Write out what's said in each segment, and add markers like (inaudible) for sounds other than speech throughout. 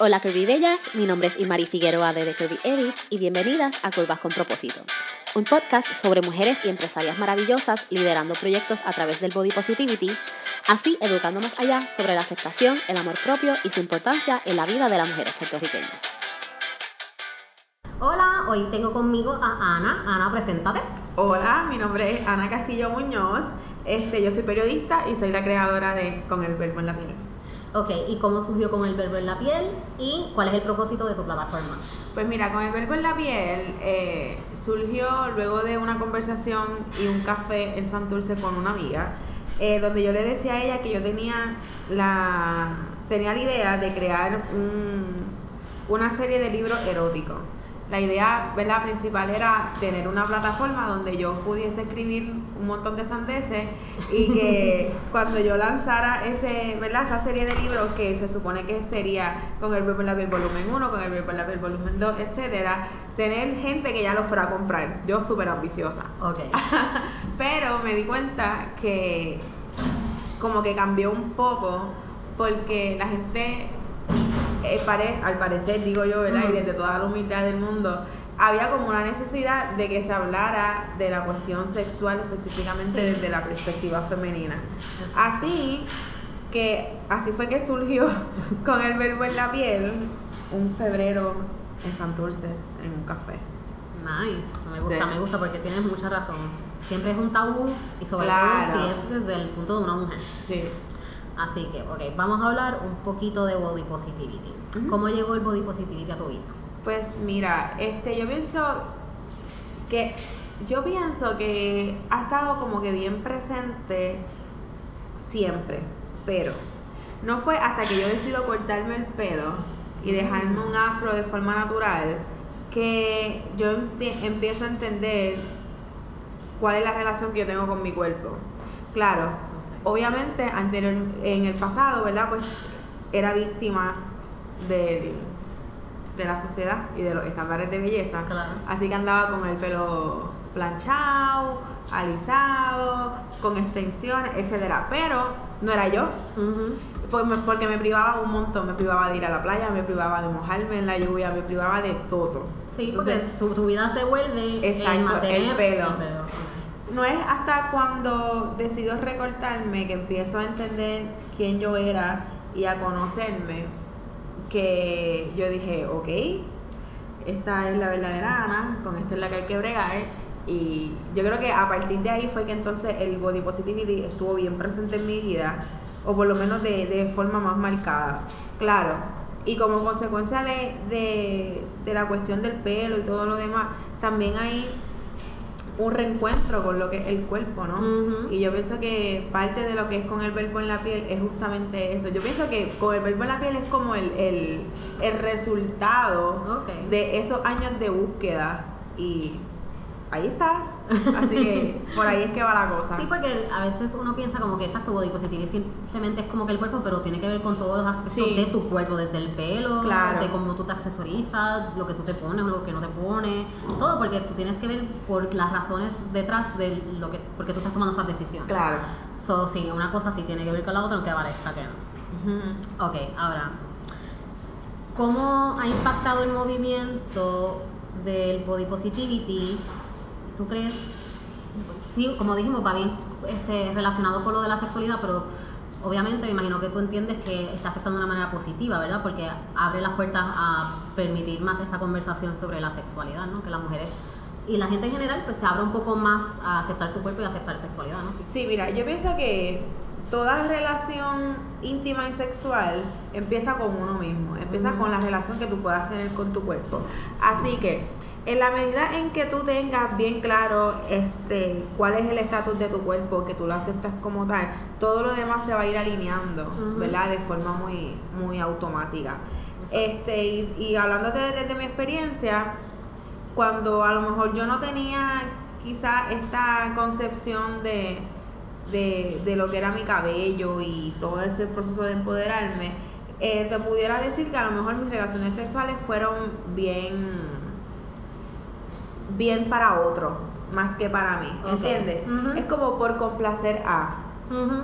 Hola Curvy Bellas, mi nombre es Imari Figueroa de The Curvy Edit y bienvenidas a Curvas con Propósito, un podcast sobre mujeres y empresarias maravillosas liderando proyectos a través del body positivity, así educando más allá sobre la aceptación, el amor propio y su importancia en la vida de las mujeres puertorriqueñas. Hola, hoy tengo conmigo a Ana. Ana, preséntate. Hola, mi nombre es Ana Castillo Muñoz. Este, yo soy periodista y soy la creadora de Con el Verbo en la Piel. Ok, ¿y cómo surgió con el verbo en la piel? ¿Y cuál es el propósito de tu plataforma? Pues mira, con el verbo en la piel eh, surgió luego de una conversación y un café en Santurce con una amiga, eh, donde yo le decía a ella que yo tenía la, tenía la idea de crear una serie de libros eróticos la idea ¿verdad? principal era tener una plataforma donde yo pudiese escribir un montón de sandeces y que (laughs) cuando yo lanzara ese, ¿verdad? esa serie de libros que se supone que sería con el verbo en la piel volumen 1, con el verbo en la piel volumen 2, etcétera, tener gente que ya lo fuera a comprar. Yo súper ambiciosa. Okay. (laughs) Pero me di cuenta que como que cambió un poco porque la gente eh, al parecer, digo yo, ¿verdad? Y desde toda la humildad del mundo, había como una necesidad de que se hablara de la cuestión sexual específicamente desde la perspectiva femenina. Así que así fue que surgió (laughs) con el verbo en la piel un febrero en Santurce, en un café. Nice, me gusta, me gusta porque tienes mucha razón. Siempre es un tabú y sobre todo si es desde el punto de una mujer. Sí. Así que, ok, vamos a hablar un poquito de body positivity. ¿Cómo llegó el body positivity a tu vida? Pues mira, este, yo pienso que yo pienso que ha estado como que bien presente siempre, pero no fue hasta que yo decido cortarme el pelo y dejarme un afro de forma natural que yo empiezo a entender cuál es la relación que yo tengo con mi cuerpo. Claro, obviamente anterior, en el pasado, ¿verdad? Pues era víctima de, de, la sociedad y de los estándares de belleza. Así que andaba con el pelo planchado, alisado, con extensiones, etcétera. Pero no era yo. Pues porque me privaba un montón, me privaba de ir a la playa, me privaba de mojarme en la lluvia, me privaba de todo. Sí, porque tu, vida se vuelve exacto, el pelo no es hasta cuando decido recortarme que empiezo a entender quién yo era y a conocerme que yo dije, ok, esta es la verdadera Ana, con esta es la que hay que bregar. Y yo creo que a partir de ahí fue que entonces el body positivity estuvo bien presente en mi vida, o por lo menos de, de forma más marcada. Claro, y como consecuencia de, de, de la cuestión del pelo y todo lo demás, también hay un reencuentro con lo que es el cuerpo, ¿no? Y yo pienso que parte de lo que es con el verbo en la piel es justamente eso. Yo pienso que con el verbo en la piel es como el, el, el resultado de esos años de búsqueda y ahí está. Así que por ahí es que va la cosa. Sí, porque a veces uno piensa como que exacto body positive simplemente es como que el cuerpo, pero tiene que ver con todos los aspectos de tu cuerpo, desde el pelo, de cómo tú te accesorizas, lo que tú te pones o lo que no te pones, todo porque tú tienes que ver por las razones detrás de lo que, porque tú estás tomando esas decisiones. Claro. So, sí, una cosa sí tiene que ver con la otra, aunque parezca que no. Ok, ahora, ¿cómo ha impactado el movimiento del body positivity ¿Tú crees? Sí, como dijimos, va bien este, relacionado con lo de la sexualidad, pero obviamente me imagino que tú entiendes que está afectando de una manera positiva, ¿verdad? Porque abre las puertas a permitir más esa conversación sobre la sexualidad, ¿no? Que las mujeres y la gente en general pues se abre un poco más a aceptar su cuerpo y a aceptar sexualidad, ¿no? Sí, mira, yo pienso que toda relación íntima y sexual empieza con uno mismo, empieza con la relación que tú puedas tener con tu cuerpo. Así que en la medida en que tú tengas bien claro este cuál es el estatus de tu cuerpo, que tú lo aceptas como tal, todo lo demás se va a ir alineando, ¿verdad? De forma muy, muy automática. Este, y, y hablándote desde mi experiencia, cuando a lo mejor yo no tenía quizá esta concepción de, de, de lo que era mi cabello y todo ese proceso de empoderarme, eh, te pudiera decir que a lo mejor mis relaciones sexuales fueron bien bien para otro, más que para mí, ¿entiendes? Es como por complacer a.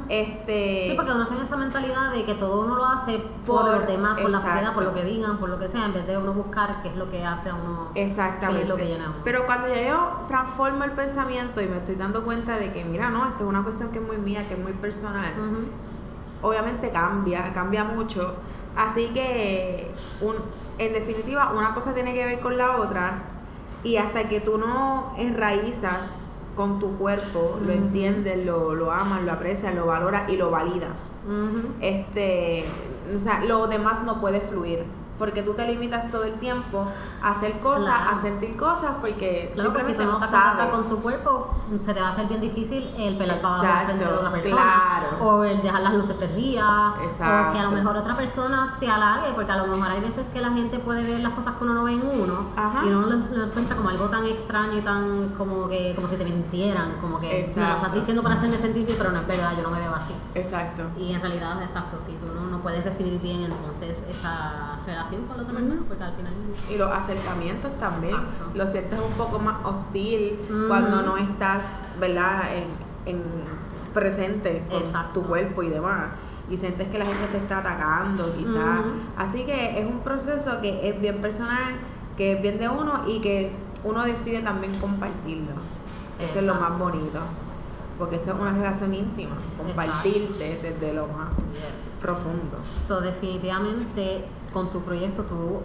este Sí, porque uno tiene esa mentalidad de que todo uno lo hace por, los demás, por la sociedad, por lo que digan, por lo que sea, en vez de uno buscar qué es lo que hace a uno. Exactamente. es lo que llena Pero cuando ya yo transformo el pensamiento y me estoy dando cuenta de que, mira, no, esto es una cuestión que es muy mía, que es muy personal, obviamente cambia, cambia mucho. Así que, un, en definitiva, una cosa tiene que ver con la otra y hasta que tú no enraizas con tu cuerpo, lo entiendes, lo, lo amas, lo aprecias, lo valoras y lo validas. Este, o sea, lo demás no puede fluir porque tú te limitas todo el tiempo a hacer cosas, a sentir cosas, porque simplemente si no, sabes. con tu cuerpo, se te va a hacer bien difícil el pelar para frente de otra persona, o el dejar las luces prendidas, o que a lo mejor otra persona te halague, porque a lo mejor hay veces que la gente puede ver las cosas que uno no ve en uno, y uno lo, encuentra como algo tan extraño y tan como que como si te mintieran, como que me lo estás diciendo para hacerme sentir bien, pero no es verdad, yo no me veo así. Exacto. Y en realidad, exacto, si tú no, no puedes recibir bien entonces esa relación con la otra persona, porque al final... Y los acercamientos también, lo sientes un poco más hostil cuando no estás, ¿verdad?, en, presente con tu cuerpo y demás. Y sientes que la gente te está atacando, quizás. Así que es un proceso que es bien personal, que es bien de uno y que uno decide también compartirlo. Eso es lo más bonito. Porque eso es una relación íntima, compartirte desde lo más profundo. So, definitivamente con tu proyecto tú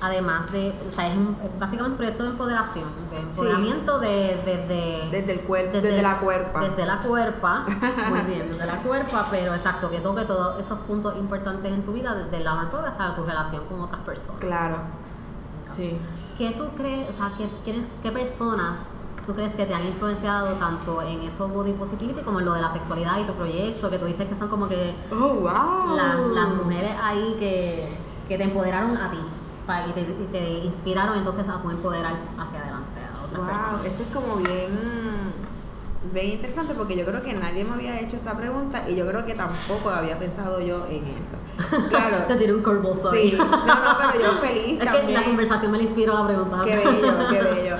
además de, o sea, es, básicamente un proyecto de empoderación, de empoderamiento de, desde, desde el cuerpo, desde, la cuerpa. Desde la cuerpa, (laughs) muy bien, desde la cuerpa, pero exacto, que toque todos esos puntos importantes en tu vida, desde el amor propio hasta tu relación con otras personas. Claro, sí. ¿Qué tú crees, o sea, qué, qué personas tú crees que te han influenciado tanto en eso body positivity como en lo de la sexualidad y tu proyecto, que tú dices que son como que oh, wow. las mujeres ahí que que te empoderaron a ti y, te, inspiraron entonces a tu empoderar hacia adelante a otras wow, Esto es como bien, bien interesante porque yo creo que nadie me había hecho esa pregunta y yo creo que tampoco había pensado yo en eso. (laughs) Claro. te tiré un curveball, sorry. Sí, no, no, pero yo feliz (laughs) es que la conversación me la inspiró la pregunta. Qué bello, qué (laughs) bello.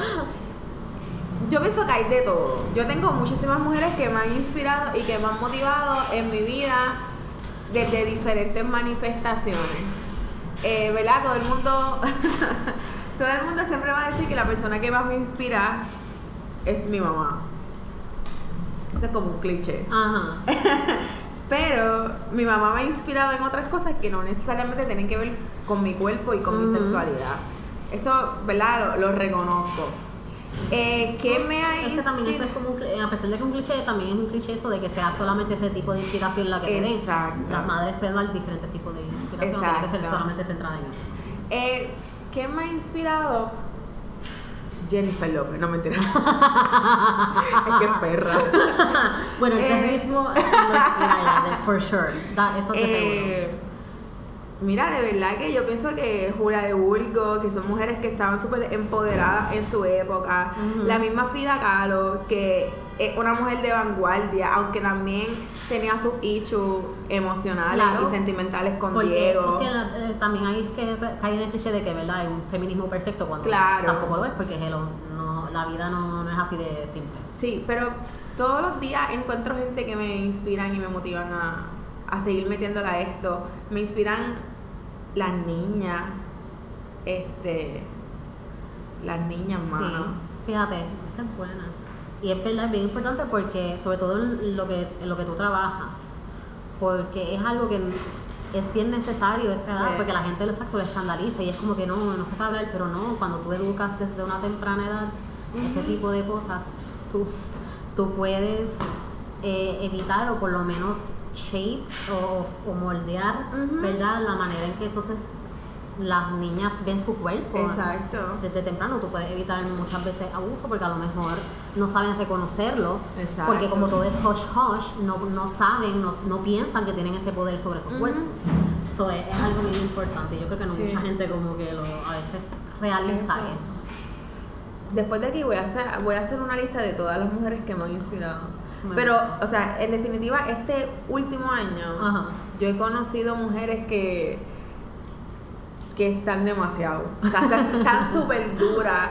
Yo pienso que hay de todo. Yo tengo muchísimas mujeres que me han inspirado y que me han motivado en mi vida desde diferentes manifestaciones eh, ¿verdad? Todo el mundo, (laughs) todo el mundo siempre va a decir que la persona que más me inspira es mi mamá. Eso es como un cliché. Ajá. (laughs) Pero mi mamá me ha inspirado en otras cosas que no necesariamente tienen que ver con mi cuerpo y con mi sexualidad. Eso, ¿verdad? lo reconozco. Eh, ¿Qué me ha es también eso es como a pesar de que un cliché, también es un cliché eso de que sea solamente ese tipo de inspiración la que te den. Las madres dar diferentes tipos de inspiración, no tiene que ser solamente centrada en eso. Eh, ¿Qué me ha inspirado? Jennifer López, no me entiendes. (laughs) es que perra. bueno, el terrorismo eh. for sure. eso te eh, seguro. Mira, de verdad que yo pienso que Julia de Burgos, que son mujeres que estaban súper empoderadas en su época, la misma Frida Kahlo, que es una mujer de vanguardia, aunque también tenía sus issues emocionales y sentimentales con Diego. Es que eh, también hay que caer en el cliché de que ¿verdad? hay un feminismo perfecto cuando tampoco lo es, porque no, la vida no, es así de simple. Sí, pero todos los días encuentro gente que me inspiran y me motivan a, a seguir metiéndola a esto. Me inspiran las niñas, este, las niñas, mano. Sí, fíjate, esa es buena. Y es verdad, es bien importante porque, sobre todo en lo que, en lo que tú trabajas, porque es algo que es bien necesario, es verdad, porque la gente lo, exacto, lo escandaliza y es como que no, no se puede hablar, pero no, cuando tú educas desde una temprana edad ese tipo de cosas, tú, tú puedes eh, evitar o por lo menos shape o, moldear, ¿verdad? La manera en que entonces las niñas ven su cuerpo. Exacto. Desde temprano tú puedes evitar muchas veces abuso porque a lo mejor no saben reconocerlo. Exacto. Porque como todo es hush hush, no, no saben, no, no piensan que tienen ese poder sobre su cuerpo. Eso es, algo muy importante. Yo creo que no mucha gente como que lo, a veces realiza eso. Después de aquí voy a hacer, voy a hacer una lista de todas las mujeres que me han inspirado pero, o sea, en definitiva, este último año yo he conocido mujeres que que están demasiado, o sea, están (laughs) súper duras.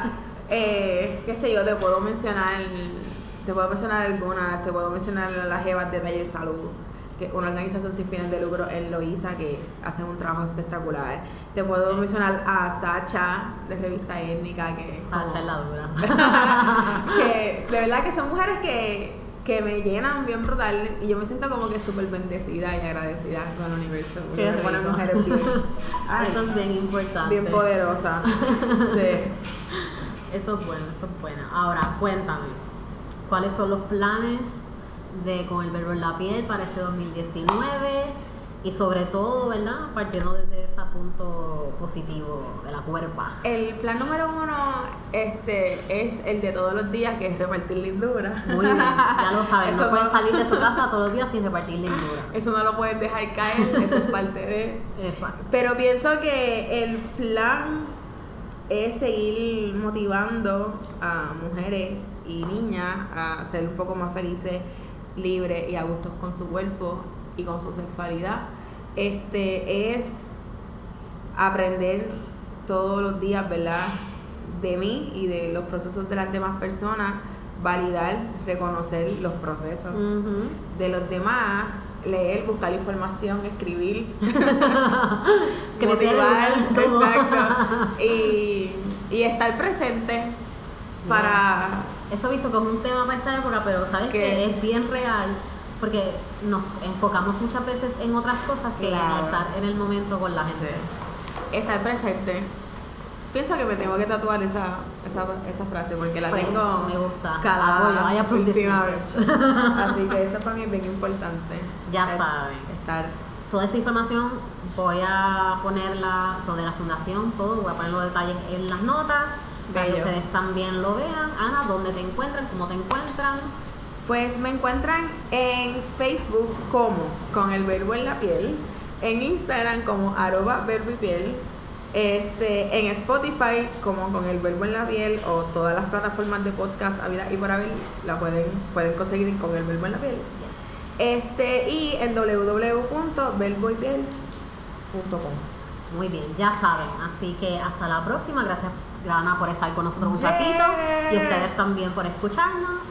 Eh, qué sé yo, te puedo mencionar Te puedo mencionar algunas, te puedo mencionar las Jevas de Taller Salud, que es una organización sin fines de lucro en Loíza que hacen un trabajo espectacular. Te puedo mencionar a Sacha de Revista Étnica, que Sacha es la dura. (laughs) (laughs) que de verdad que son mujeres que, que me llenan bien brutal y yo me siento como que súper bendecida y agradecida con el universo. Qué pone rico. mujeres bien, (laughs) ay, Eso es bien importante. bien poderosa. (laughs) Sí. Eso es bueno, eso es bueno. Ahora, cuéntame, ¿cuáles son los planes de Con el Verbo en la Piel para este 2019? Y sobre todo, ¿verdad? Partiendo desde ese punto positivo de la cuerpa. El plan número uno este, es el de todos los días, que es repartir lindura. Muy bien, ya lo saben, (laughs) no Eso pueden salir de su casa todos los días sin repartir (laughs) lindura. Eso no lo pueden dejar caer, eso es parte de... Exacto. Pero pienso que el plan es seguir motivando a mujeres y niñas a ser un poco más felices, libres y a gustos con su cuerpo y con su sexualidad. Este es aprender todos los días, ¿verdad? De mí y de los procesos de las demás personas, validar, reconocer los procesos de los demás, leer, buscar información, escribir, (laughs) (laughs) Crecer motivar, exacto, (laughs) y, y estar presente para Eso he visto como un tema para esta época, pero sabes que es bien real, porque nos enfocamos muchas veces en otras cosas que Claro. en estar en el momento con la gente. estar presente. Pienso que me tengo que tatuar esa, esa, esa frase porque la Pues, tengo me gusta. approve this últimamente. message. Así que eso para mí es bien importante. Ya saben. Estar Toda esa información voy a ponerla sobre la fundación, todo, voy a poner los detalles en las notas para que ustedes también lo vean. Ana, ¿dónde te encuentran? ¿Cómo te encuentran? Pues me encuentran en Facebook como con el verbo en la piel, en Instagram como arroba verbo y piel, este, en Spotify como con el verbo en la piel o todas las plataformas de podcast habidas y por haber la pueden, pueden conseguir con el verbo en la piel. Este, y en www.verboypiel.com. Muy bien, ya saben. Así que hasta la próxima. Gracias, Ana, por estar con nosotros un Yeah. ratito. Y ustedes también por escucharnos.